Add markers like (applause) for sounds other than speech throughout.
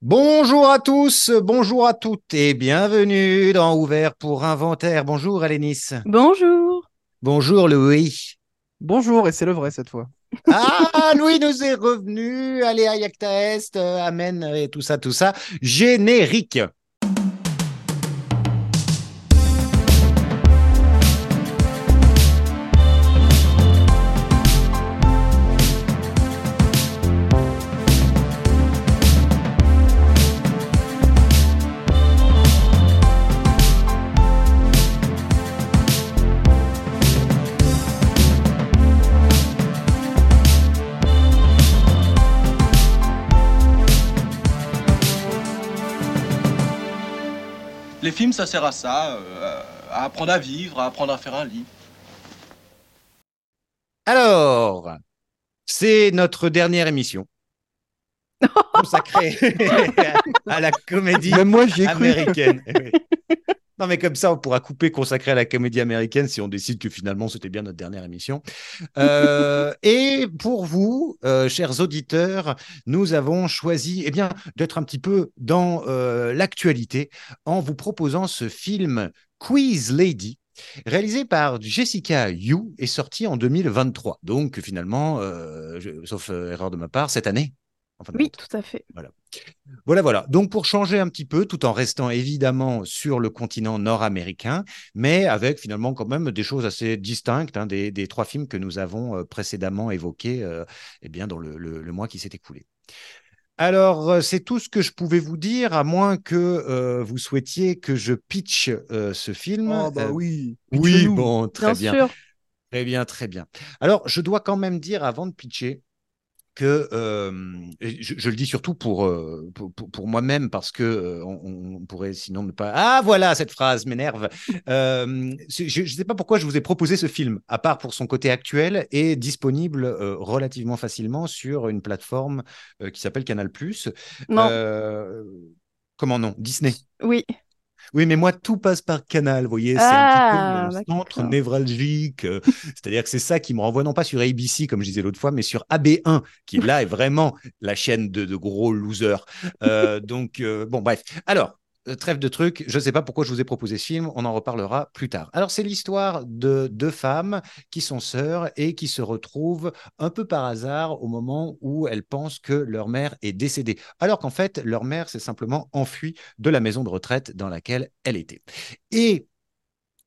Bonjour à tous, bonjour à toutes et bienvenue dans Ouvert pour Inventaire. Bonjour Alénis. Bonjour. Bonjour Louis. Bonjour, et c'est le vrai cette fois. (laughs) Ah, Louis nous est revenu. Allez, à Yakta Est, euh, Amen et tout ça, tout ça. Générique. Ça sert à ça, euh, à apprendre à vivre, à apprendre à faire un lit. Alors, c'est notre dernière émission (laughs) consacrée (laughs) à la comédie Même moi, cru. (laughs) Non, mais comme ça, on pourra couper consacré à la comédie américaine si on décide que finalement c'était bien notre dernière émission. Euh, (laughs) et pour vous, euh, chers auditeurs, nous avons choisi eh bien, d'être un petit peu dans euh, l'actualité en vous proposant ce film Quiz Lady. Réalisé par Jessica Yu et sorti en 2023. Donc finalement, je- sauf erreur de ma part, cette année. Oui, tout à fait. Voilà, voilà. Donc, pour changer un petit peu, tout en restant évidemment sur le continent nord-américain, mais avec finalement quand même des choses assez distinctes hein, des, des trois films que nous avons euh, précédemment évoqués euh, eh bien, dans le, le- le mois qui s'est écoulé. Alors, euh, c'est tout ce que je pouvais vous dire, à moins que euh, vous souhaitiez que je pitch euh, ce film. Oh, bah oui. oui, bon, très Bien bien. sûr. Très bien, très bien. Alors, je dois quand même dire avant de pitcher que euh, je, je le dis surtout pour, euh, pour, pour- pour moi-même parce que euh, on, on pourrait sinon ne pas. Ah, voilà, cette phrase m'énerve. Je ne sais pas pourquoi je vous ai proposé ce film, à part pour son côté actuel et disponible relativement facilement sur une plateforme qui s'appelle Canal+. Non. Comment non? Disney. Oui. Oui, mais moi, tout passe par canal, vous voyez, c'est Ah, un petit peu mon centre d'accord. névralgique. euh, (laughs) C'est-à-dire que c'est ça qui me renvoie, non pas sur ABC, comme je disais l'autre fois, mais sur AB1, qui là est vraiment la chaîne de, de gros losers. Euh, donc, euh, bon, bref. Alors, trêve de trucs, je ne sais pas pourquoi je vous ai proposé ce film, on en reparlera plus tard. Alors, c'est l'histoire de deux femmes qui sont sœurs et qui se retrouvent un peu par hasard au moment où elles pensent que leur mère est décédée, alors qu'en fait, leur mère s'est simplement enfuie de la maison de retraite dans laquelle elle était. Et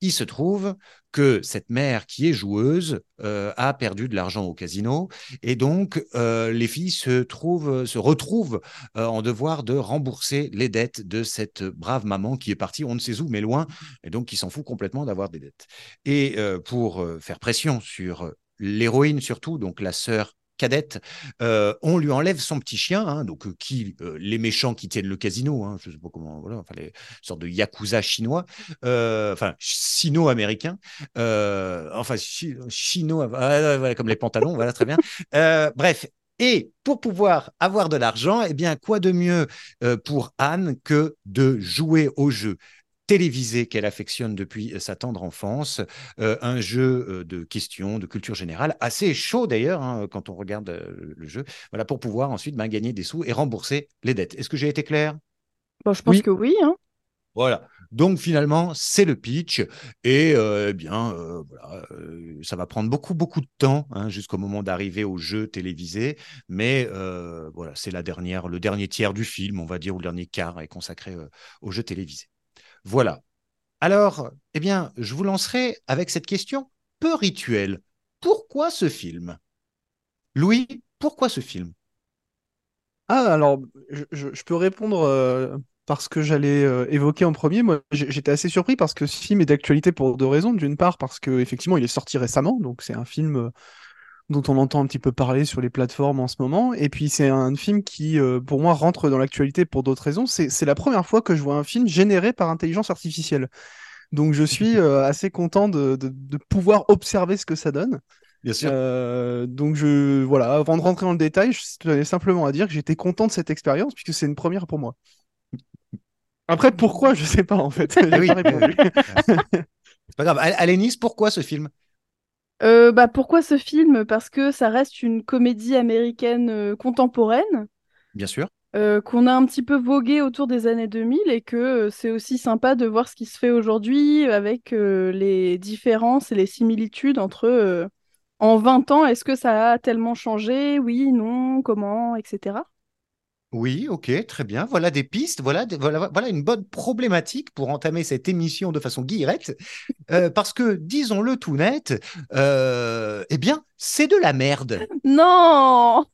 il se trouve que cette mère qui est joueuse euh, a perdu de l'argent au casino et donc euh, les filles se trouvent, se retrouvent euh, en devoir de rembourser les dettes de cette brave maman qui est partie, on ne sait où, mais loin, et donc qui s'en fout complètement d'avoir des dettes. Et pour faire pression sur l'héroïne surtout, donc la sœur cadette, euh, on lui enlève son petit chien, hein, donc euh, qui euh, les méchants qui tiennent le casino, hein, je sais pas comment, voilà, enfin les sortes de yakuza chinois, enfin sino-américains, euh, enfin chi- chino, ah, voilà, comme les pantalons, voilà très bien. Bref. Et pour pouvoir avoir de l'argent, eh bien, quoi de mieux pour Anne que de jouer au jeu? Télévisé qu'elle affectionne depuis sa tendre enfance, euh, un jeu euh, de questions, de culture générale, assez chaud d'ailleurs hein, quand on regarde euh, le jeu, voilà, pour pouvoir ensuite ben, gagner des sous et rembourser les dettes. Est-ce que j'ai été clair? Bon, je pense Oui. que oui. Hein. voilà. Donc finalement, c'est le pitch et euh, eh bien euh, voilà, euh, ça va prendre beaucoup beaucoup de temps hein, jusqu'au moment d'arriver au jeu télévisé, mais euh, voilà, c'est la dernière, le dernier tiers du film, on va dire, ou le dernier quart est consacré euh, au jeu télévisé. Voilà. Alors, eh bien, je vous lancerai avec cette question peu rituelle. Pourquoi ce film? Louis, pourquoi ce film? Ah, alors, je, peux répondre euh, parce que j'allais euh, évoquer en premier. Moi, j'étais assez surpris parce que ce film est d'actualité pour deux raisons. D'une part, parce que effectivement, il est sorti récemment, donc c'est un film euh, dont on entend un petit peu parler sur les plateformes en ce moment. Et puis, c'est un film qui, euh, pour moi, rentre dans l'actualité pour d'autres raisons. C'est c'est la première fois que je vois un film généré par intelligence artificielle. Donc, je suis (laughs) euh, assez content de, de- de pouvoir observer ce que ça donne. Bien sûr. Euh, donc je voilà, avant de rentrer dans le détail, je tenais simplement à dire que j'étais content de cette expérience puisque c'est une première pour moi. Après, pourquoi? Je sais pas en fait. (laughs) Oui, répondu. (laughs) C'est pas grave. Al- Alénis, pourquoi ce film? Euh, bah, pourquoi ce film? Parce que ça reste une comédie américaine euh, contemporaine. Bien sûr. euh, qu'on a un petit peu vogué autour des années 2000 et que c'est aussi sympa de voir ce qui se fait aujourd'hui avec les différences et les similitudes entre en 20 ans, est-ce que ça a tellement changé? Oui, non, comment, etc. Oui, ok, très bien. Voilà des pistes, voilà, voilà une bonne problématique pour entamer cette émission de façon guillerette. Euh, parce que, disons-le tout net, euh, eh bien, c'est de la merde. Non!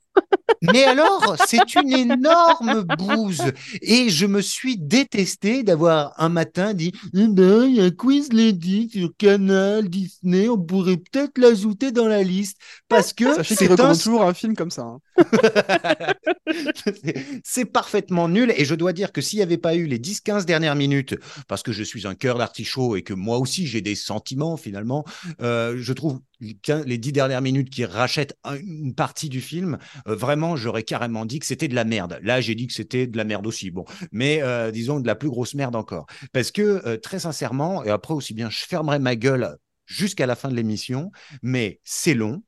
Mais alors, c'est une énorme bouse. Et je me suis détesté d'avoir un matin dit Eh ben, il y a Quiz Lady sur Canal, Disney, on pourrait peut-être l'ajouter dans la liste. Parce que c'est un toujours un film comme ça. hein. (laughs) C'est- parfaitement nul et je dois dire que s'il n'y avait pas eu les 10-15 dernières minutes, parce que je suis un cœur d'artichaut et que moi aussi j'ai des sentiments finalement, euh, je trouve les 10 dernières minutes qui rachètent un- une partie du film, euh, vraiment j'aurais carrément dit que c'était de la merde. Là j'ai dit que c'était de la merde aussi, bon, mais euh, disons de la plus grosse merde encore. Parce que euh, très sincèrement, et après aussi bien je fermerai ma gueule jusqu'à la fin de l'émission, mais c'est long,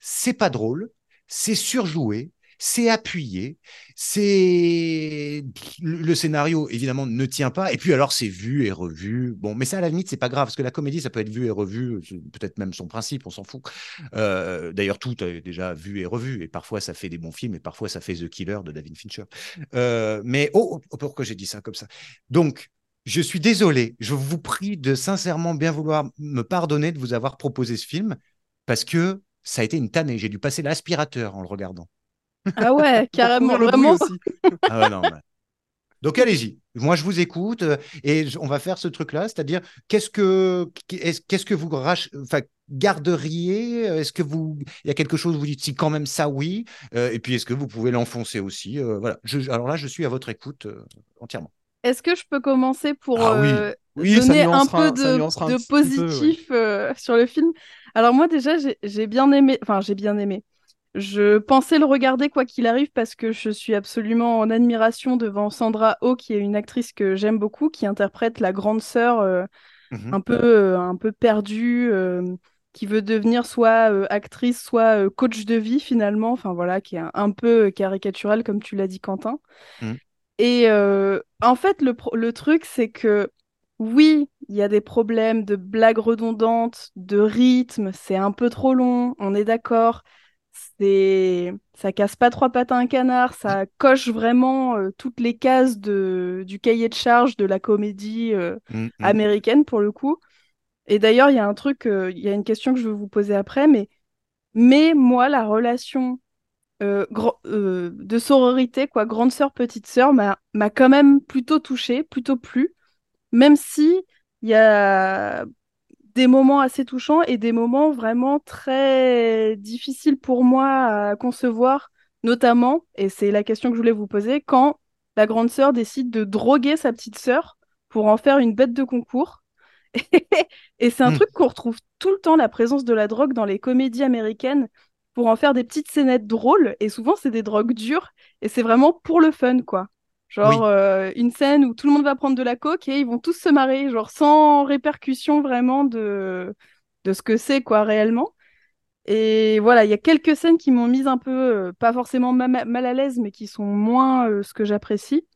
c'est pas drôle, c'est surjoué, c'est appuyé, c'est le scénario évidemment ne tient pas et puis alors c'est vu et revu. Bon, mais ça à la limite c'est pas grave parce que la comédie ça peut être vu et revu, peut-être même son principe, on s'en fout. Euh, D'ailleurs tout est déjà vu et revu et parfois ça fait des bons films et parfois ça fait The Killer de David Fincher. Euh, mais oh, oh, pourquoi j'ai dit ça comme ça? Donc je suis désolé, je vous prie de sincèrement bien vouloir me pardonner de vous avoir proposé ce film parce que ça a été une tannée. J'ai dû passer l'aspirateur en le regardant. Ah ouais, carrément, vraiment. aussi. Ah non, Donc allez-y. Moi, je vous écoute euh, et on va faire ce truc-là, c'est-à-dire qu'est-ce que qu'est-ce que vous rach- enfin, garderiez Est-ce que vous il y a quelque chose où vous dites si quand même ça oui Euh, Et puis est-ce que vous pouvez l'enfoncer aussi Euh, Voilà. Je- alors là, je suis à votre écoute euh, entièrement. Est-ce que je peux commencer pour Ah oui. euh, Oui, ça donner un peu de, un peu, positif euh, sur le film? Alors moi déjà, j'ai j'ai bien aimé, enfin j'ai bien aimé. Je pensais le regarder quoi qu'il arrive parce que je suis absolument en admiration devant Sandra Oh, qui est une actrice que j'aime beaucoup, qui interprète la grande sœur euh, Mhm. un peu, euh, un peu perdue, euh, qui veut devenir soit actrice, soit coach de vie finalement, enfin voilà, qui est un, un peu caricaturale comme tu l'as dit Quentin. Mhm. Et en fait, le, le truc, c'est que oui, il y a des problèmes de blagues redondantes, de rythme, c'est un peu trop long, on est d'accord. C'est... Ça casse pas trois pattes à un canard, ça coche vraiment euh, toutes les cases de... du cahier de charge de la comédie euh, Mhm. américaine pour le coup. Et d'ailleurs, il y a un truc, euh, il y a une question que je veux vous poser après, mais, mais moi, la relation de sororité, quoi, grande sœur, petite sœur, m'a m'a quand même plutôt touchée, plutôt plu, même si il y a des moments assez touchants et des moments vraiment très difficiles pour moi à concevoir, notamment, et c'est la question que je voulais vous poser, quand la grande sœur décide de droguer sa petite sœur pour en faire une bête de concours. (laughs) Et c'est un Hmm. truc qu'on retrouve tout le temps, la présence de la drogue dans les comédies américaines, pour en faire des petites scénettes drôles. Et souvent, c'est des drogues dures. Et c'est vraiment pour le fun, quoi. Genre Oui. euh, une scène où tout le monde va prendre de la coke et ils vont tous se marrer, genre sans répercussion vraiment de, de ce que c'est, quoi, réellement. Et voilà, il y a quelques scènes qui m'ont mise un peu, euh, pas forcément ma- ma- mal à l'aise, mais qui sont moins euh, ce que j'apprécie.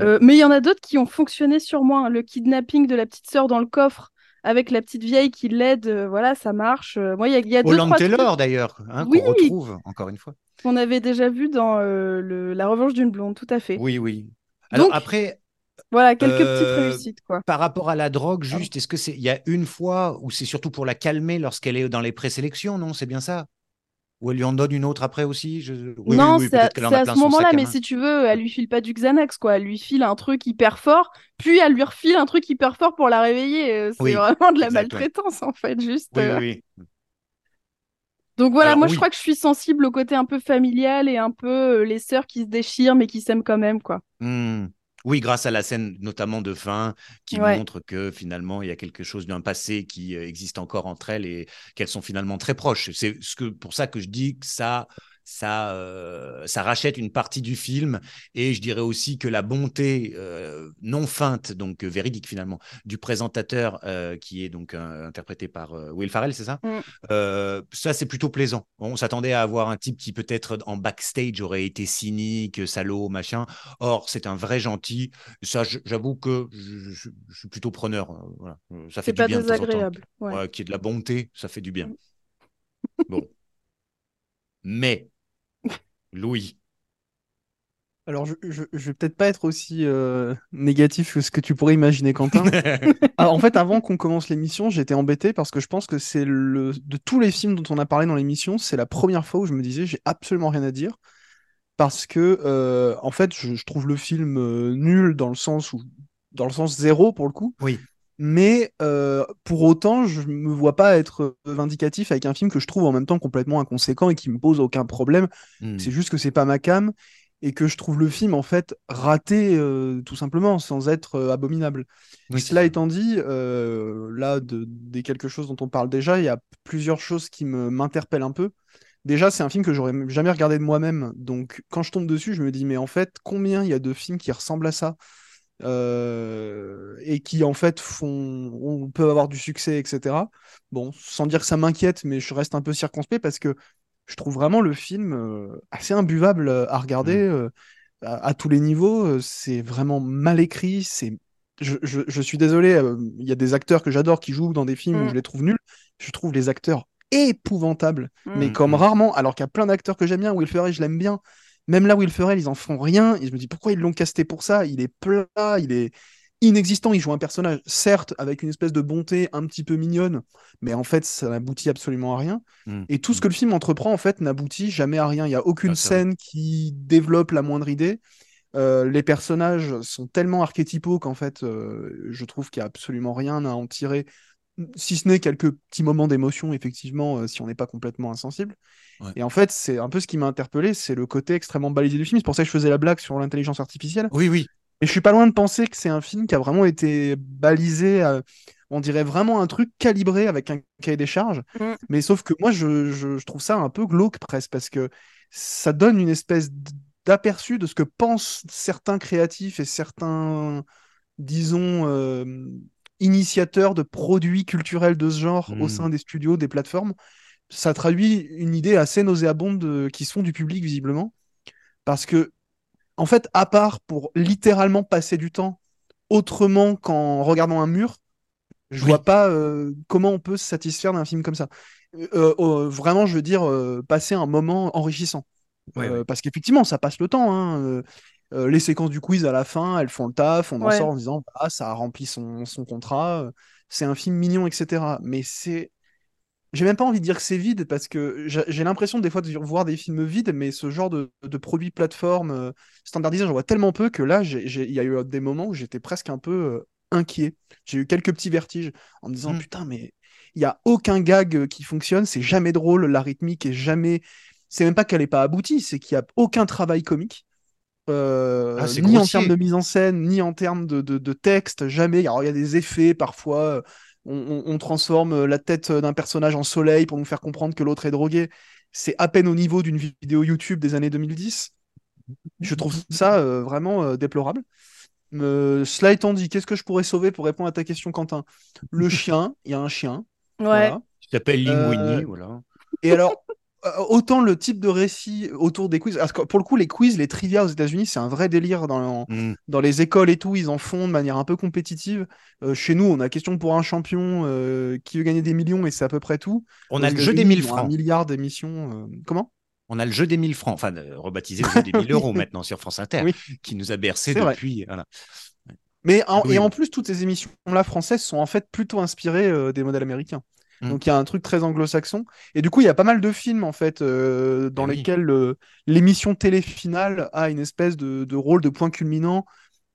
Euh, mais il y en a d'autres qui ont fonctionné sur moi. hein. Le kidnapping de la petite sœur dans le coffre avec la petite vieille qui l'aide, euh, voilà, ça marche. Euh, moi, il y a, y a deux, trois Taylor d'ailleurs, hein, Oui. qu'on retrouve encore une fois. qu'on avait déjà vu dans euh, le- La Revanche d'une blonde, tout à fait. Oui, oui. Alors Donc- après, Voilà, quelques petites réussites, quoi. par rapport à la drogue, juste, est-ce que c'est il y a une fois où c'est surtout pour la calmer lorsqu'elle est dans les présélections, non? C'est bien ça? Ou elle lui en donne une autre après aussi Je- oui, non, oui, oui, c'est à, ce moment-là, mais si tu veux, elle lui file pas du Xanax, quoi. Elle lui file un truc hyper fort, puis elle lui refile un truc hyper fort pour la réveiller. Euh, C'est vraiment de la exact, ouais. maltraitance, en fait, juste. Oui, euh. Donc voilà, Alors, moi je crois que je suis sensible au côté un peu familial et un peu euh, les sœurs qui se déchirent mais qui s'aiment quand même, quoi. Hmm. Oui, grâce à la scène notamment de fin qui Ouais. montre que finalement il y a quelque chose d'un passé qui euh, existe encore entre elles et qu'elles sont finalement très proches. C'est ce que pour ça que je dis que ça ça, euh, ça rachète une partie du film. Et je dirais aussi que la bonté euh, non feinte, donc véridique finalement, du présentateur qui est donc interprété par Will Farrell, c'est ça? Mm. Ça, c'est plutôt plaisant. On s'attendait à avoir un type qui peut-être en backstage aurait été cynique, salaud, machin. Or, c'est un vrai gentil. Ça, j'avoue que je, je- je suis plutôt preneur. euh, Voilà. Euh, Ça fait du pas bien désagréable. Ouais. Ouais, qu'il y ait de la bonté, ça fait du bien. Mm. Bon. Mais, Louis, Alors, je, je, je vais peut-être pas être aussi euh, négatif que ce que tu pourrais imaginer, Quentin. (laughs) Ah, en fait, avant qu'on commence l'émission, j'étais embêté parce que je pense que c'est le de tous les films dont on a parlé dans l'émission, c'est la première fois où je me disais j'ai absolument rien à dire parce que euh, en fait, je, je trouve le film euh, nul dans le sens où dans le sens zéro pour le coup. Oui. Mais euh, pour autant, je me vois pas être vindicatif avec un film que je trouve en même temps complètement inconséquent et qui me pose aucun problème. hmm, C'est juste que c'est pas ma cam et que je trouve le film en fait raté euh, tout simplement sans être euh, abominable. oui, Cela étant dit, euh, là, de, des quelque chose dont on parle déjà, il y a plusieurs choses qui me m'interpellent un peu. Déjà, c'est un film que j'aurais jamais regardé de moi-même. Donc, quand je tombe dessus, je me dis, mais en fait, combien il y a de films qui ressemblent à ça? Euh, et qui, en fait, font, on peut avoir du succès, etc. Bon, sans dire que ça m'inquiète, mais je reste un peu circonspect parce que je trouve vraiment le film euh, assez imbuvable euh, à regarder euh, à, à tous les niveaux. C'est vraiment mal écrit, c'est je, je- je suis désolé, euh, il y a des acteurs que j'adore qui jouent dans des films où Mm. je les trouve nuls. Je trouve les acteurs épouvantables, Mm. mais Mm, comme mm. rarement, alors qu'il y a plein d'acteurs que j'aime bien. Will Ferrell, je l'aime bien. Même là, Will Ferrell, ils en font rien. Et je me dis pourquoi ils l'ont casté pour ça? Il est plat, il est inexistant. Il joue un personnage, certes, avec une espèce de bonté un petit peu mignonne, mais en fait, ça n'aboutit absolument à rien. Hmm, Et tout ce hmm. que le film entreprend, en fait, n'aboutit jamais à rien. Il n'y a aucune Ah, scène qui développe la moindre idée. Euh, les personnages sont tellement archétypaux qu'en fait, euh, je trouve qu'il n'y a absolument rien à en tirer, si ce n'est quelques petits moments d'émotion, effectivement, euh, si on n'est pas complètement insensible. Ouais. Et en fait, c'est un peu ce qui m'a interpellé, c'est le côté extrêmement balisé du film. C'est pour ça que je faisais la blague sur l'intelligence artificielle. Oui, oui. Et je suis pas loin de penser que c'est un film qui a vraiment été balisé, euh, on dirait vraiment un truc calibré avec un cahier des charges. Mm. Mais sauf que moi, je, je- je trouve ça un peu glauque presque, parce que ça donne une espèce d'aperçu de ce que pensent certains créatifs et certains, disons, euh, initiateurs de produits culturels de ce genre au Mm. sein des studios, des plateformes. Ça traduit une idée assez nauséabonde euh, qui se font du public, visiblement. Parce que en fait, à part pour littéralement passer du temps autrement qu'en regardant un mur, je Oui. vois pas euh, comment on peut se satisfaire d'un film comme ça. Euh, euh, vraiment, je veux dire, passer un moment enrichissant. Ouais, ouais. Parce qu'effectivement, ça passe le temps. hein. Euh, les séquences du quiz à la fin, elles font le taf, on en Ouais. sort en disant, ah, ça a rempli son, son contrat, euh, c'est un film mignon, etc. Mais c'est. J'ai même pas envie de dire que c'est vide parce que j'ai l'impression des fois de voir des films vides, mais ce genre de, de produits plateforme euh, standardisés, j'en vois tellement peu que là, il y a eu des moments où j'étais presque un peu euh, inquiet. J'ai eu quelques petits vertiges en me disant Mm. putain, mais il y a aucun gag qui fonctionne, c'est jamais drôle, la rythmique est jamais. C'est même pas qu'elle est pas aboutie, c'est qu'il y a aucun travail comique. Euh, Ah, ni en termes de mise en scène, ni en termes de, de- de texte, jamais. Alors, il y a des effets parfois. euh, On, on- on transforme la tête d'un personnage en soleil pour nous faire comprendre que l'autre est drogué. C'est à peine au niveau d'une vidéo YouTube des années 2010. Je trouve ça euh, vraiment euh, déplorable. Euh, cela étant dit, qu'est-ce que je pourrais sauver pour répondre à ta question, Quentin? Le (laughs) chien, il y a un chien. Ouais. voilà. Il s'appelle Euh, Linguini, voilà. Et alors, euh, autant le type de récit autour des quiz, parce que pour le coup, les quiz, les trivia aux États-Unis, c'est un vrai délire dans, Hmm. dans les écoles et tout, ils en font de manière un peu compétitive. Euh, chez nous, on a question pour un champion euh, qui veut gagner des millions et c'est à peu près tout. On Aux a le jeu des États-Unis, 1000 ils ont Un francs. milliard d'émissions. euh, Comment? On a le jeu des 1000 francs, enfin euh, rebaptisé le jeu des 1000 (laughs) euros maintenant sur France Inter, Oui. qui nous a bercé depuis. Voilà. Mais en- Oui. et en plus, toutes ces émissions-là françaises sont en fait plutôt inspirées euh, des modèles américains. Mm. Donc il y a un truc très anglo-saxon. Et du coup, il y a pas mal de films en fait euh, dans Eh oui. lesquels euh, l'émission télé finale a une espèce de, de rôle de point culminant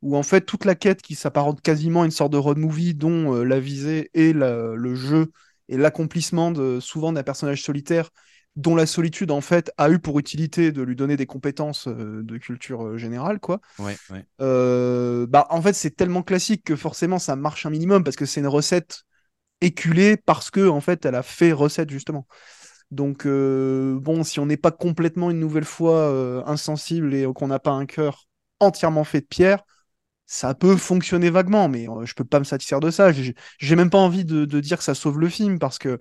où en fait toute la quête qui s'apparente quasiment à une sorte de road movie dont euh, la visée est la- le jeu et l'accomplissement de souvent d'un personnage solitaire dont la solitude en fait a eu pour utilité de lui donner des compétences euh, de culture euh, générale quoi. Ouais, ouais. Euh, bah, en fait, c'est tellement classique que forcément ça marche un minimum parce que c'est une recette éculée parce que en fait elle a fait recette justement. Donc, euh, bon, si on n'est pas complètement une nouvelle fois euh, insensible et qu'on n'a pas un cœur entièrement fait de pierre, ça peut fonctionner vaguement, mais euh, je peux pas me satisfaire de ça. J'ai même pas envie de, de dire que ça sauve le film parce que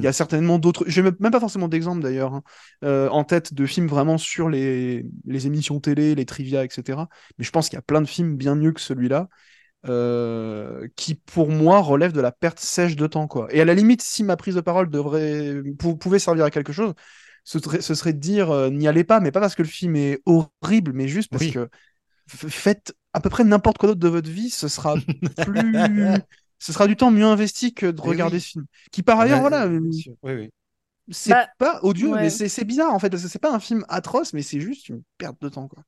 il y a Hmm. certainement d'autres. J'ai même même pas forcément d'exemple d'ailleurs hein, euh, en tête de films vraiment sur les, les émissions télé, les trivia, etc. Mais je pense qu'il y a plein de films bien mieux que celui-là euh, qui, pour moi, relèvent de la perte sèche de temps, quoi. Et à la limite, si ma prise de parole devrait, pou- pouvait servir à quelque chose, ce serait, ce serait de dire euh, n'y allez pas, mais pas parce que le film est horrible, mais juste parce Oui. que faites à peu près n'importe quoi d'autre de votre vie, ce sera plus. (laughs) Ce sera du temps mieux investi que de Eh regarder oui. ce film. Qui par ailleurs, Ouais, voilà, euh. Oui, oui. c'est Bah, pas odieux, ouais. mais c'est c'est bizarre en fait, parce que c'est pas un film atroce, mais c'est juste une perte de temps, quoi.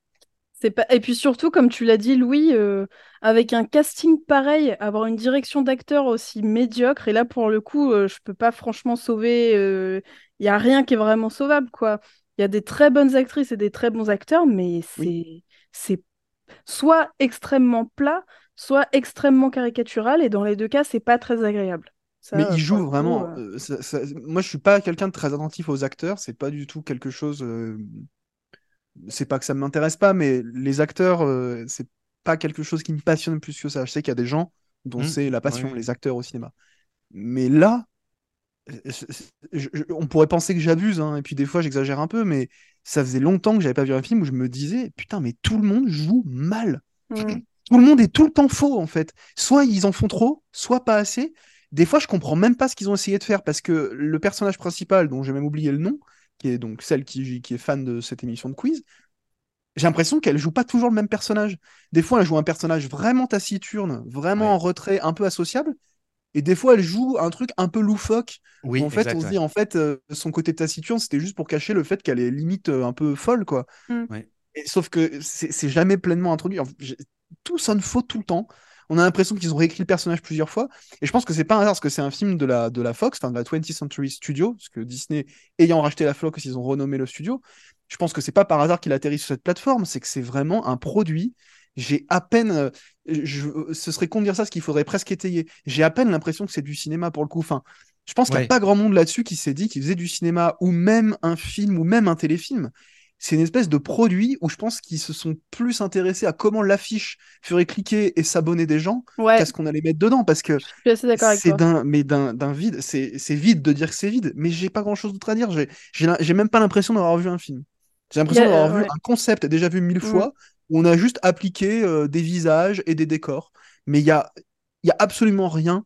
Pas... Et puis surtout, comme tu l'as dit, Louis, euh, avec un casting pareil, avoir une direction d'acteur aussi médiocre, et là, pour le coup, euh, je peux pas franchement sauver. Il y a rien qui est vraiment sauvable, quoi. Il y a des très bonnes actrices et des très bons acteurs, mais c'est c'est soit extrêmement plat, soit extrêmement caricatural, et dans les deux cas, c'est pas très agréable. Ça, Mais euh, il joue coup, vraiment. euh, euh, ça- ça- Moi, je suis pas quelqu'un de très attentif aux acteurs. C'est pas du tout quelque chose. Euh, C'est pas que ça m'intéresse pas, mais les acteurs, euh, c'est pas quelque chose qui me passionne plus que ça. Je sais qu'il y a des gens dont Mm. c'est la passion, Ouais. les acteurs au cinéma. Mais là, euh, je- je- on pourrait penser que j'abuse, hein, et puis des fois j'exagère un peu, mais ça faisait longtemps que j'avais pas vu un film où je me disais, putain, mais tout le monde joue mal. hmm. Tout le monde est tout le temps faux, en fait. Soit ils en font trop, soit pas assez. Des fois, je comprends même pas ce qu'ils ont essayé de faire parce que le personnage principal, dont j'ai même oublié le nom, qui est donc celle qui, qui est fan de cette émission de quiz, j'ai l'impression qu'elle joue pas toujours le même personnage. Des fois, elle joue un personnage vraiment taciturne, vraiment Ouais. en retrait, un peu associable. Et des fois, elle joue un truc un peu loufoque. Oui, en fait, exact, on se ouais. dit, en fait, euh, son côté taciturne, c'était juste pour cacher le fait qu'elle est limite euh, un peu folle, quoi. Mm. Ouais. Et, sauf que c'est jamais pleinement introduit. Enfin, tout sonne faux tout le temps. On a l'impression qu'ils ont réécrit le personnage plusieurs fois. Et je pense que c'est pas un hasard, parce que c'est un film de la, de la Fox, enfin de la 20th Century Studio, parce que Disney, ayant racheté la Fox, ils ont renommé le studio. Je pense que c'est pas par hasard qu'il atterrit sur cette plateforme, c'est que c'est vraiment un produit. J'ai à peine, euh, je, ce serait con de dire ça, ce qu'il faudrait presque étayer. J'ai à peine l'impression que c'est du cinéma pour le coup. Enfin, je pense qu'il n'y a pas grand monde là-dessus qui s'est dit qu'il faisait du cinéma ou même un film ou même un téléfilm. C'est une espèce de produit où je pense qu'ils se sont plus intéressés à comment l'affiche ferait cliquer et s'abonner des gens Ouais, qu'à ce qu'on allait mettre dedans parce que c'est d'un mais d'un vide c'est vide de dire que c'est vide mais j'ai pas grand chose d'autre à dire. J'ai même pas l'impression d'avoir vu un film. J'ai l'impression d'avoir euh, vu ouais. un concept déjà vu mille Mm. fois où on a juste appliqué euh, des visages et des décors. Mais il y a il y a absolument rien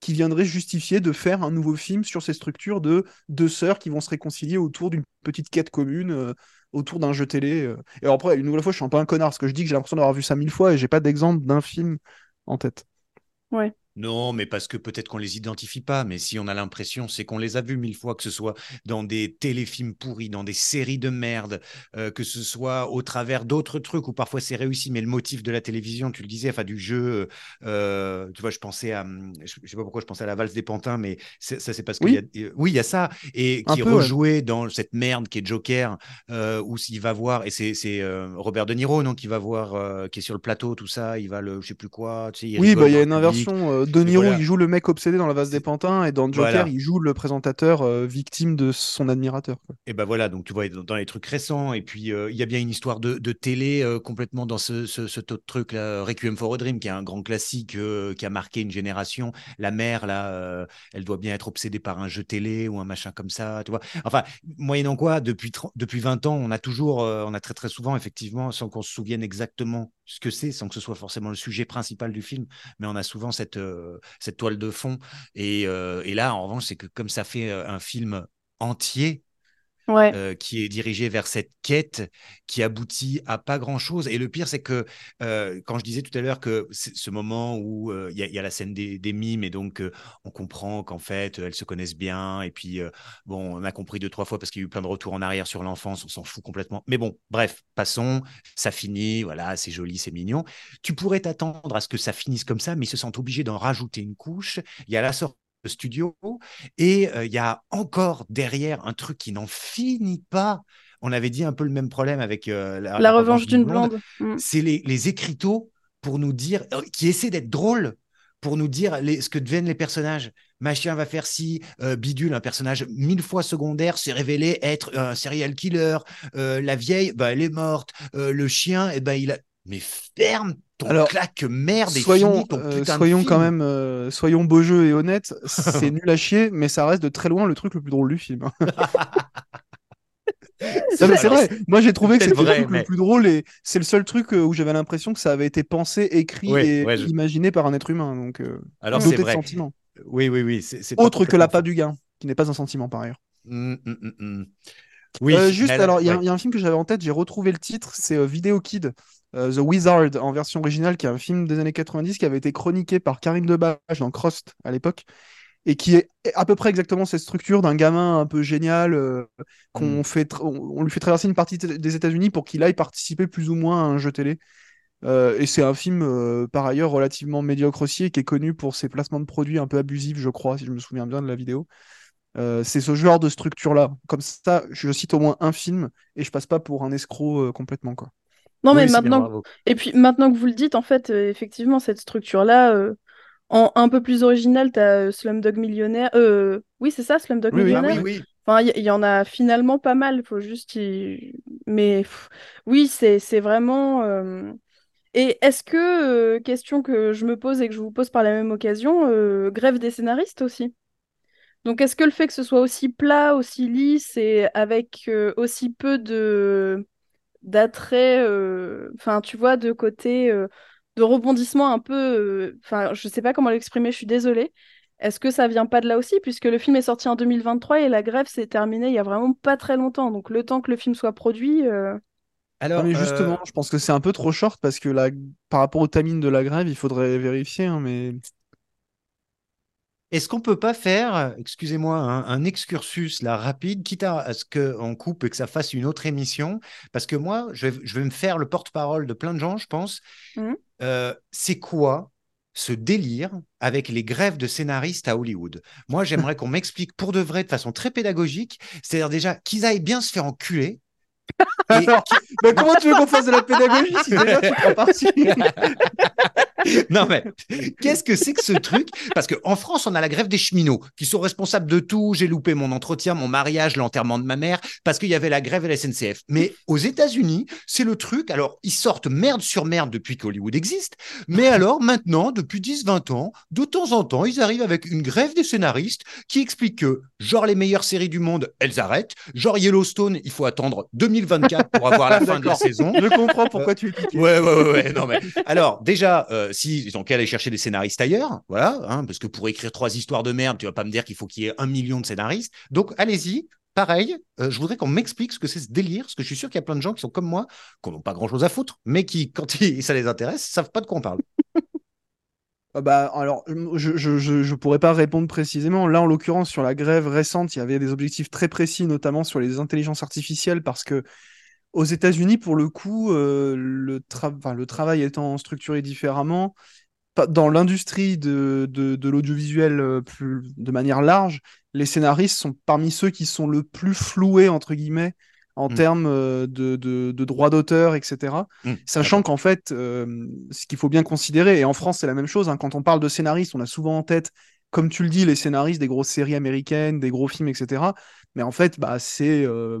qui viendrait justifier de faire un nouveau film sur ces structures de deux sœurs qui vont se réconcilier autour d'une petite quête commune, euh, autour d'un jeu télé. euh. Et alors après, une nouvelle fois, je suis un peu un connard, parce que je dis que j'ai l'impression d'avoir vu ça mille fois et j'ai pas d'exemple d'un film en tête. Ouais. Non, mais parce que peut-être qu'on les identifie pas, mais si on a l'impression, c'est qu'on les a vus mille fois, que ce soit dans des téléfilms pourris, dans des séries de merde, euh, que ce soit au travers d'autres trucs où parfois c'est réussi, mais le motif de la télévision, tu le disais, enfin du jeu, euh, tu vois, je pensais à, hum, je je sais pas pourquoi je pensais à la valse des pantins, mais ça c'est parce qu'il Oui. y a, euh, oui, il y a ça, et Un qui est peu, ouais. rejoué dans cette merde qui est Joker, euh, où s'il va voir, et c'est euh, Robert De Niro, non, qui va voir, euh, qui est sur le plateau, tout ça, il va le, je sais plus quoi, tu sais, il Oui, bah, il y a une inversion. De Niro, voilà. il joue le mec obsédé dans la vase des pantins et dans Joker, Voilà. il joue le présentateur euh, victime de son admirateur. quoi. Et ben voilà, donc tu vois dans les trucs récents, et puis euh, il y a bien une histoire de, de télé euh, complètement dans ce, ce, ce autre truc là, Requiem for a Dream, qui est un grand classique qui a marqué une génération. La mère là, elle doit bien être obsédée par un jeu télé ou un machin comme ça, tu vois. Enfin, moyennant quoi, depuis 30 depuis 20 ans, on a toujours, on a très très souvent effectivement, sans qu'on se souvienne exactement ce que c'est, sans que ce soit forcément le sujet principal du film, mais on a souvent cette cette toile de fond. Et, euh, et là, en revanche, c'est que comme ça fait euh, un film entier Euh, qui est dirigé vers cette quête qui aboutit à pas grand chose. Et le pire, c'est que euh, quand je disais tout à l'heure que ce moment où euh, il y, a- la scène des, mimes et donc on comprend qu'en fait elles se connaissent bien et puis bon, on a compris deux trois fois parce qu'il y a eu plein de retours en arrière sur l'enfance, on s'en fout complètement. Mais bon, bref, passons, ça finit, voilà, c'est joli, c'est mignon. Tu pourrais t'attendre à ce que ça finisse comme ça, mais ils se sentent obligés d'en rajouter une couche. Il y a la sortie studio et euh, il y a encore derrière un truc qui n'en finit pas. On avait dit un peu le même problème avec euh, la, La revanche d'une blonde. Mm. C'est les, les écriteaux pour nous dire, qui essaient d'être drôles pour nous dire les, ce que deviennent les personnages. Machin va faire si, euh, Bidule, un personnage mille fois secondaire, s'est révélé être un serial killer. Euh, la vieille, bah, elle est morte. Euh, le chien, eh ben, il a. Mais ferme ton Alors, claque merde et soyons, ton euh, de soyons film. quand même, euh, soyons beaux jeux et honnêtes. (laughs) C'est nul à chier, mais ça reste de très loin le truc le plus drôle du film. (laughs) C'est vrai. Moi, j'ai trouvé que c'était le truc mais- le plus drôle et c'est le seul truc euh, où j'avais l'impression que ça avait été pensé, écrit et ouais, je- imaginé par un être humain. Donc, euh, Alors, c'est vrai. sentiments. Oui, oui, oui. c'est- c'est pas Autre que l'appât faux. du gain, qui n'est pas un sentiment par ailleurs. Mm, mm, mm, mm. Oui, Euh, juste, elle- alors, il y, a- ouais. il y a un film que j'avais en tête, j'ai retrouvé le titre, c'est euh, Video Kid, The Wizard en version originale, qui est un film des années 90 qui avait été chroniqué par Karine Debache dans Crust à l'époque, et qui est à peu près exactement cette structure d'un gamin un peu génial euh, qu'on Mm. fait, on, on lui fait traverser une partie des États-Unis pour qu'il aille participer plus ou moins à un jeu télé. Euh, et c'est un film euh, par ailleurs relativement médiocre aussi et qui est connu pour ses placements de produits un peu abusifs, je crois, si je me souviens bien de la vidéo. Euh, c'est ce genre de structure-là. Comme ça, je cite au moins un film et je passe pas pour un escroc euh, complètement, quoi. Non, mais Oui, maintenant, et puis maintenant que vous le dites, en fait, euh, effectivement, cette structure-là, euh, en un peu plus originale, t'as euh, Slumdog Millionnaire. Euh, oui, c'est ça, Slumdog Oui, oui. Ah Millionnaire? oui, oui. Enfin, il y, en a finalement pas mal. Faut juste y... Mais pff, oui, c'est vraiment. Et est-ce que, question que je me pose et que je vous pose par la même occasion, grève des scénaristes aussi? Donc, est-ce que le fait que ce soit aussi plat, aussi lisse et avec aussi peu de d'attrait, euh, enfin, tu vois, de côté euh, de rebondissement un peu, euh, enfin, je sais pas comment l'exprimer, je suis désolée. Est-ce que ça vient pas de là aussi, puisque le film est sorti en 2023 et la grève s'est terminée il y a vraiment pas très longtemps. Donc, le temps que le film soit produit, euh, Alors, mais euh, justement, je pense que c'est un peu trop short parce que la... par rapport au timing de la grève, il faudrait vérifier, hein, mais Est-ce qu'on peut pas faire, excusez-moi, un, un excursus là rapide, quitte à, à ce qu'on coupe et que ça fasse une autre émission, parce que moi, je vais, je vais me faire le porte-parole de plein de gens, je pense. Mhm. Euh, c'est quoi ce délire avec les grèves de scénaristes à Hollywood? Moi, j'aimerais qu'on m'explique pour de vrai, de façon très pédagogique, c'est-à-dire déjà qu'ils aillent bien se faire enculer. Bah, (laughs) comment tu veux qu'on fasse de la pédagogie si déjà tu prends parti (laughs) (laughs) (laughs) non mais qu'est-ce que c'est que ce truc? Parce qu'en France, on a la grève des cheminots qui sont responsables de tout. J'ai loupé mon entretien, mon mariage, l'enterrement de ma mère parce qu'il y avait la grève à la SNCF. Mais aux États-Unis, c'est le truc. Alors, ils sortent merde sur merde depuis qu'Hollywood existe. Mais alors, maintenant, depuis 10-20 ans, de temps en temps, ils arrivent avec une grève des scénaristes qui explique que, genre, les meilleures séries du monde, elles arrêtent. Genre, Yellowstone, il faut attendre 2024 pour avoir la (laughs) fin de la saison. Je comprends pourquoi tu es piqué. Ouais, ouais, ouais, ouais, Non, mais alors, déjà, euh, si ils ont qu'à aller chercher des scénaristes ailleurs, voilà, hein, parce que pour écrire trois histoires de merde, tu vas pas me dire qu'il faut qu'il y ait un million de scénaristes. Donc, allez-y. Pareil, euh, je voudrais qu'on m'explique ce que c'est ce délire, parce que je suis sûr qu'il y a plein de gens qui sont comme moi, qui n'ont pas grand-chose à foutre, mais qui, quand ils- ça les intéresse, savent pas de quoi on parle. (laughs) Ah bah, alors, je, je, je, je pourrais pas répondre précisément. Là, en l'occurrence, sur la grève récente, il y avait des objectifs très précis, notamment sur les intelligences artificielles, parce que aux États-Unis, pour le coup, euh, le, tra- enfin, le travail étant structuré différemment, dans l'industrie de, de, de l'audiovisuel euh, de manière large, les scénaristes sont parmi ceux qui sont le plus floués, entre guillemets, en Mm. termes euh, de, de, de droits d'auteur, etc. Mmh, Sachant qu'en fait, euh, ce qu'il faut bien considérer, et en France c'est la même chose, hein, quand on parle de scénaristes, on a souvent en tête, comme tu le dis, les scénaristes des grosses séries américaines, des gros films, etc. Mais en fait, bah, c'est euh,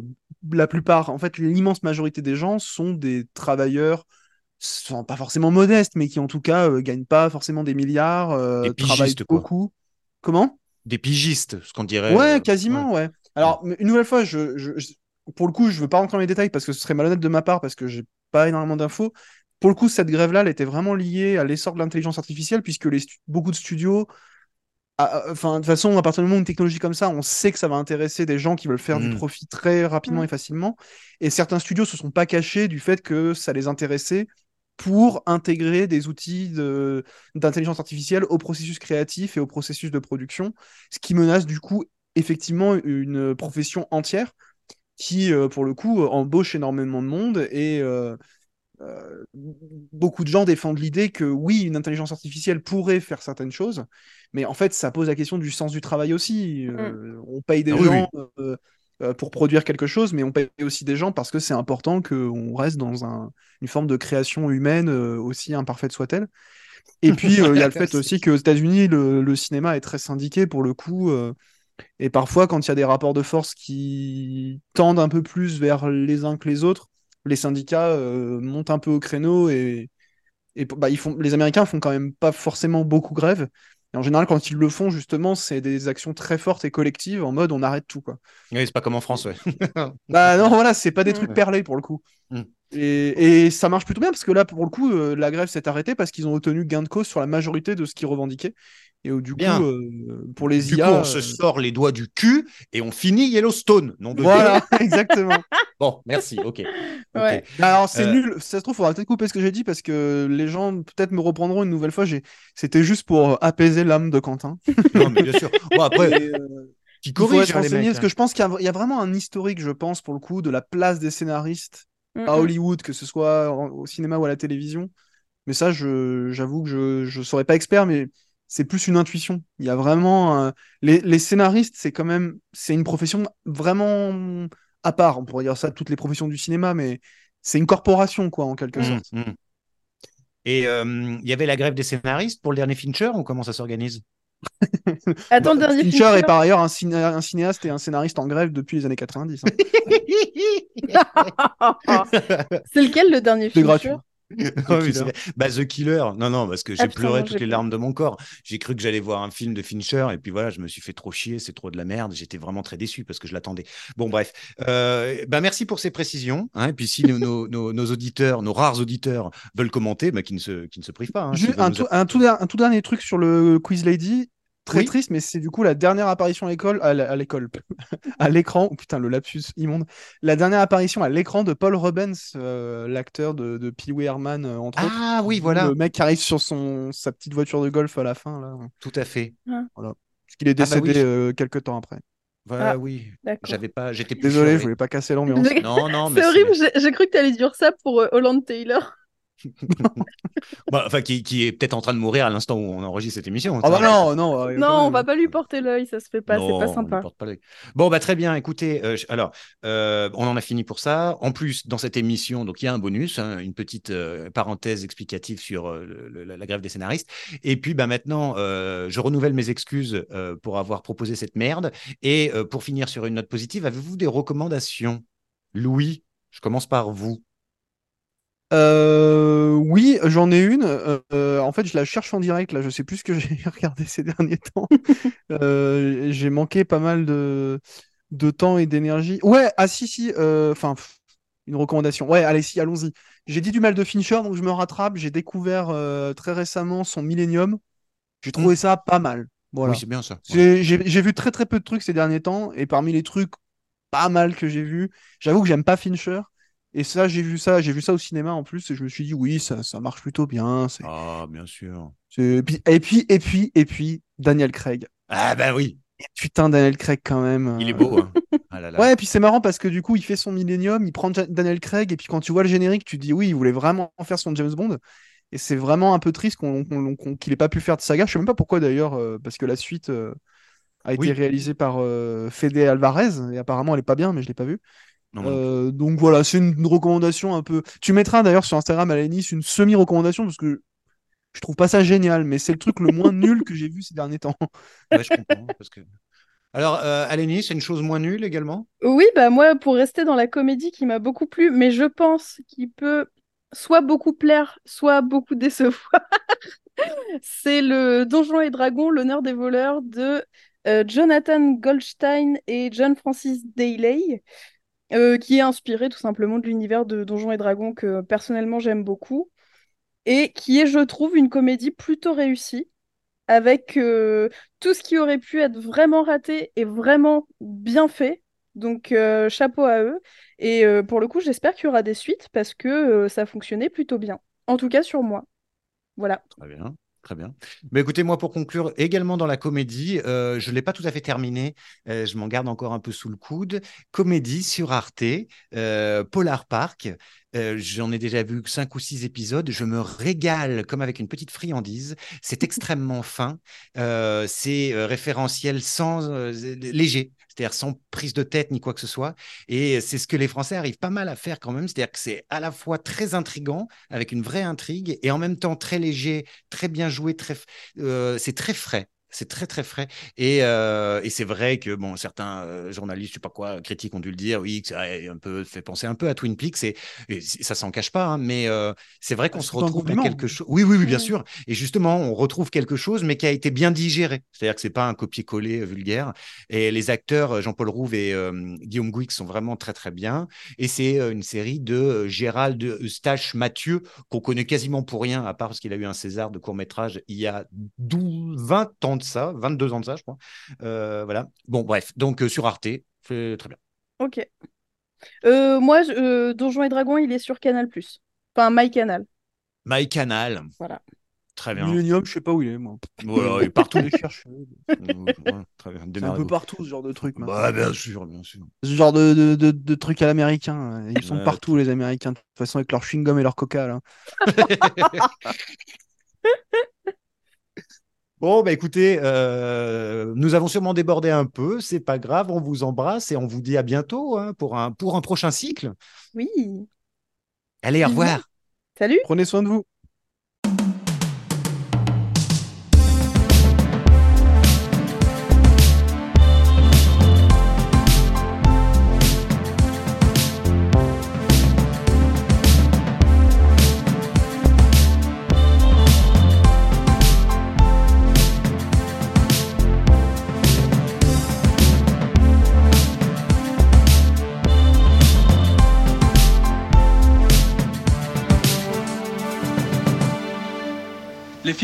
la plupart, en fait, l'immense majorité des gens sont des travailleurs, sont pas forcément modestes, mais qui en tout cas euh, gagnent pas forcément des milliards, euh, Des travaillent quoi. beaucoup. Comment? Des pigistes, ce qu'on dirait. Ouais, euh, quasiment, ouais. Alors, une nouvelle fois, je, je- je- pour le coup, je veux pas rentrer dans les détails parce que ce serait malhonnête de ma part parce que j'ai pas énormément d'infos. Pour le coup, cette grève-là, elle était vraiment liée à l'essor de l'intelligence artificielle puisque les beaucoup de studios, enfin, de toute façon, à partir du moment où une technologie comme ça, on sait que ça va intéresser des gens qui veulent faire du Mm. profit très rapidement Mm. et facilement. Et certains studios se sont pas cachés du fait que ça les intéressait pour intégrer des outils de- d'intelligence artificielle au processus créatif et au processus de production, ce qui menace du coup effectivement une profession entière qui, euh, pour le coup, embauche énormément de monde et euh, euh, beaucoup de gens défendent l'idée que oui, une intelligence artificielle pourrait faire certaines choses, mais en fait, ça pose la question du sens du travail aussi. Euh, On paye des Ah oui, gens. euh, euh, pour produire quelque chose, mais on paye aussi des gens parce que c'est important qu'on reste dans un, une forme de création humaine, aussi imparfaite soit-elle. Et puis, euh, il y a le fait aussi qu'aux États-Unis, le, le cinéma est très syndiqué pour le coup. euh, et parfois, quand il y a des rapports de force qui tendent un peu plus vers les uns que les autres, les syndicats euh, montent un peu au créneau et, et bah, ils font, les Américains font quand même pas forcément beaucoup grève. Et en général, quand ils le font, justement, c'est des actions très fortes et collectives en mode on arrête tout. Quoi. Oui, c'est pas comme en France, ouais. (laughs) Bah non, voilà, c'est pas des Mm. trucs perlés pour le coup. Mm. Et, et ça marche plutôt bien parce que là, pour le coup, euh, la grève s'est arrêtée parce qu'ils ont obtenu gain de cause sur la majorité de ce qu'ils revendiquaient. Et euh, du Bien. coup, euh, pour les Du IA. coup, on euh, se sort les doigts du cul et on finit Yellowstone. Non de Voilà, (laughs) exactement. Bon, merci. Ok. (laughs) Ouais. Bah, Alors c'est Euh. nul, ça se trouve, faudra peut-être couper ce que j'ai dit parce que les gens peut-être me reprendront une nouvelle fois. J'ai... C'était juste pour apaiser l'âme de Quentin. (laughs) Non, mais bien sûr. Bon, après, Et, euh, qui il corrige hein, les mecs. parce que je pense qu'il y a, il y a vraiment un historique, je pense, pour le coup, de la place des scénaristes Mm, à. Hollywood, que ce soit au cinéma ou à la télévision. Mais ça, j'avoue que je, je serais pas expert, mais c'est plus une intuition. Il y a vraiment les scénaristes, c'est quand même, c'est une profession vraiment à part. On pourrait dire ça de toutes les professions du cinéma, mais c'est une corporation, quoi, en quelque Mm. sorte. Mmh, mmh. Et euh, il y avait la grève des scénaristes pour le dernier Fincher ou comment ça s'organise? (laughs) Attends, le Bah, dernier Fincher Fincher. est par ailleurs un, ciné- un cinéaste et un scénariste en grève depuis les années 90. hein. (laughs) C'est lequel le dernier Fincher? gratuit. (laughs) Oui, c'est- bah, The Killer. Non, non, parce que j'ai pleuré toutes les larmes de mon corps. J'ai cru que j'allais voir un film de Fincher et puis voilà, je me suis fait trop chier, c'est trop de la merde. J'étais vraiment très déçu parce que je l'attendais. Bon, bref. Euh, bah, merci pour ces précisions. hein. Et puis si nos, nos- nos- nos auditeurs, nos rares auditeurs veulent commenter, bah, qu'ils ne, se, ne se privent pas. hein, Juste s'ils veulent un, nous tout, un, tout, der- un tout dernier truc sur le Quiz Lady. Très Oui. triste, mais c'est du coup la dernière apparition à l'école, à l'école, (laughs) à l'écran. Oh, putain, le lapsus immonde. La dernière apparition à l'écran de Paul Rubens, euh, l'acteur de, de Pee Wee Herman, euh, entre autres. Ah oui, voilà, Le mec qui arrive sur son, sa petite voiture de golf à la fin, là. tout à fait. Parce qu'il est Ah bah décédé oui. euh, quelques temps après. Voilà, Ah. oui. D'accord. J'avais pas, j'étais Désolé, je voulais pas casser l'ambiance. J'ai- Non, non, mais C'est horrible, j'ai j'ai cru que tu allais dire ça pour euh, Holland Taylor. Bah, enfin, qui, qui est peut-être en train de mourir à l'instant où on enregistre cette émission. Ah bah non, non. euh, Non, on même. va pas lui porter l'œil, ça se fait pas, c'est pas on sympa. pas. Bon, bah très bien. Écoutez, euh, alors, euh, on en a fini pour ça. En plus, dans cette émission, donc il y a un bonus, hein, une petite euh, parenthèse explicative sur euh, le- la, la grève des scénaristes. Et puis, bah maintenant, euh, je renouvelle mes excuses euh, pour avoir proposé cette merde. Et euh, pour finir sur une note positive, avez-vous des recommandations, Louis Je commence par vous. Euh, oui, j'en ai une. Euh, en fait, je la cherche en direct. Là, je sais plus ce que (laughs) j'ai regardé ces derniers temps. (laughs) Euh, j'ai manqué pas mal de, de temps et d'énergie. Ouais, ah si, si. euh, Enfin, une recommandation. Ouais, allez, si, allons-y. J'ai dit du mal de Fincher, donc je me rattrape. J'ai découvert très récemment son Millennium. J'ai trouvé ça pas mal. Voilà. Oui, c'est bien ça. Ouais. J'ai vu très très peu de trucs ces derniers temps, et parmi les trucs pas mal que j'ai vus, j'avoue que j'aime pas Fincher. Et ça, j'ai vu ça, j'ai vu ça au cinéma en plus, et je me suis dit oui, ça, ça marche plutôt bien. Ah, bien sûr. Et puis, et puis, et puis, et puis, Daniel Craig. Ah, bah oui, Putain, Daniel Craig quand même. il est beau. hein. Ah là là. Ouais, et puis c'est marrant parce que du coup, il fait son Millennium, il prend Daniel Craig, et puis quand tu vois le générique, tu te dis oui, il voulait vraiment faire son James Bond. Et c'est vraiment un peu triste qu'il ait pas pu faire de saga. Je sais même pas pourquoi d'ailleurs, euh, parce que la suite euh, a été Oui. réalisée par euh, Fede Alvarez, et apparemment elle est pas bien, mais je l'ai pas vue. Non, non. Euh, donc voilà, c'est une, une recommandation un peu. Tu mettras d'ailleurs sur Instagram à une semi-recommandation parce que je trouve pas ça génial, mais c'est le truc le moins nul que j'ai vu ces derniers temps. (laughs) Ouais, je comprends. parce que... Alors, euh, Alénie, c'est une chose moins nulle également? Oui, bah moi, pour rester dans la comédie qui m'a beaucoup plu, mais je pense qu'il peut soit beaucoup plaire, soit beaucoup (laughs) décevoir, c'est le Donjons et Dragons, l'honneur des voleurs de euh, Jonathan Goldstein et John Francis Daley, euh, qui est inspiré tout simplement de l'univers de Donjons et Dragons que personnellement j'aime beaucoup, et qui est, je trouve, une comédie plutôt réussie avec euh, tout ce qui aurait pu être vraiment raté et vraiment bien fait. Donc euh, chapeau à eux. Et pour le coup, j'espère qu'il y aura des suites parce que ça fonctionnait plutôt bien. En tout cas sur moi. Voilà. Très bien. Très bien. Mais écoutez, moi, pour conclure, également dans la comédie, euh, je ne l'ai pas tout à fait terminé. euh, je m'en garde encore un peu sous le coude. Comédie sur Arte, euh, Polar Park. Euh, J'en ai déjà vu cinq ou six épisodes. Je me régale comme avec une petite friandise. C'est extrêmement fin. C'est référentiel sans léger. C'est-à-dire sans prise de tête ni quoi que ce soit. Et c'est ce que les Français arrivent pas mal à faire quand même, c'est-à-dire que c'est à la fois très intrigant, avec une vraie intrigue, et en même temps très léger, très bien joué, très, euh, c'est très frais. C'est très très frais et, euh, et c'est vrai que bon certains euh, journalistes je sais pas quoi critiques ont dû le dire oui que ça un peu fait penser un peu à Twin Peaks et, et ça s'en cache pas hein, mais euh, c'est vrai qu'on se retrouve compliment. quelque chose oui oui oui bien Ouais. sûr et justement on retrouve quelque chose mais qui a été bien digéré c'est-à-dire que c'est pas un copier-coller vulgaire et les acteurs Jean-Paul Rouve et Guillaume Gouix sont vraiment très très bien et c'est une série de Gérald Eustache Mathieu qu'on connaît quasiment pour rien, à part parce qu'il a eu un César de court métrage il y a 12, 20 ans de ça, 22 ans de ça, je crois. Euh, voilà. Bon, bref, donc euh, sur Arte, c'est très bien. Ok. Euh, moi, euh, Donjons et Dragons, il est sur Canal+. Enfin, MyCanal. My Canal, Voilà. très bien. Millennium, je sais pas où il est, moi. Voilà, et partout. (laughs) Chercher. Ouais, très bien. C'est un peu partout ce genre de truc. Bah, bien sûr, bien sûr. Ce genre de, de, de, de trucs à l'américain. hein. Ils sont Ouais. partout, les Américains. De toute façon, avec leur chewing-gum et leur coca. Là. (laughs) (laughs) Bon, bah écoutez, euh, nous avons sûrement débordé un peu, c'est pas grave, on vous embrasse et on vous dit à bientôt hein, pour, un, pour un prochain cycle. Oui. Allez, au revoir. Salut. Prenez soin de vous.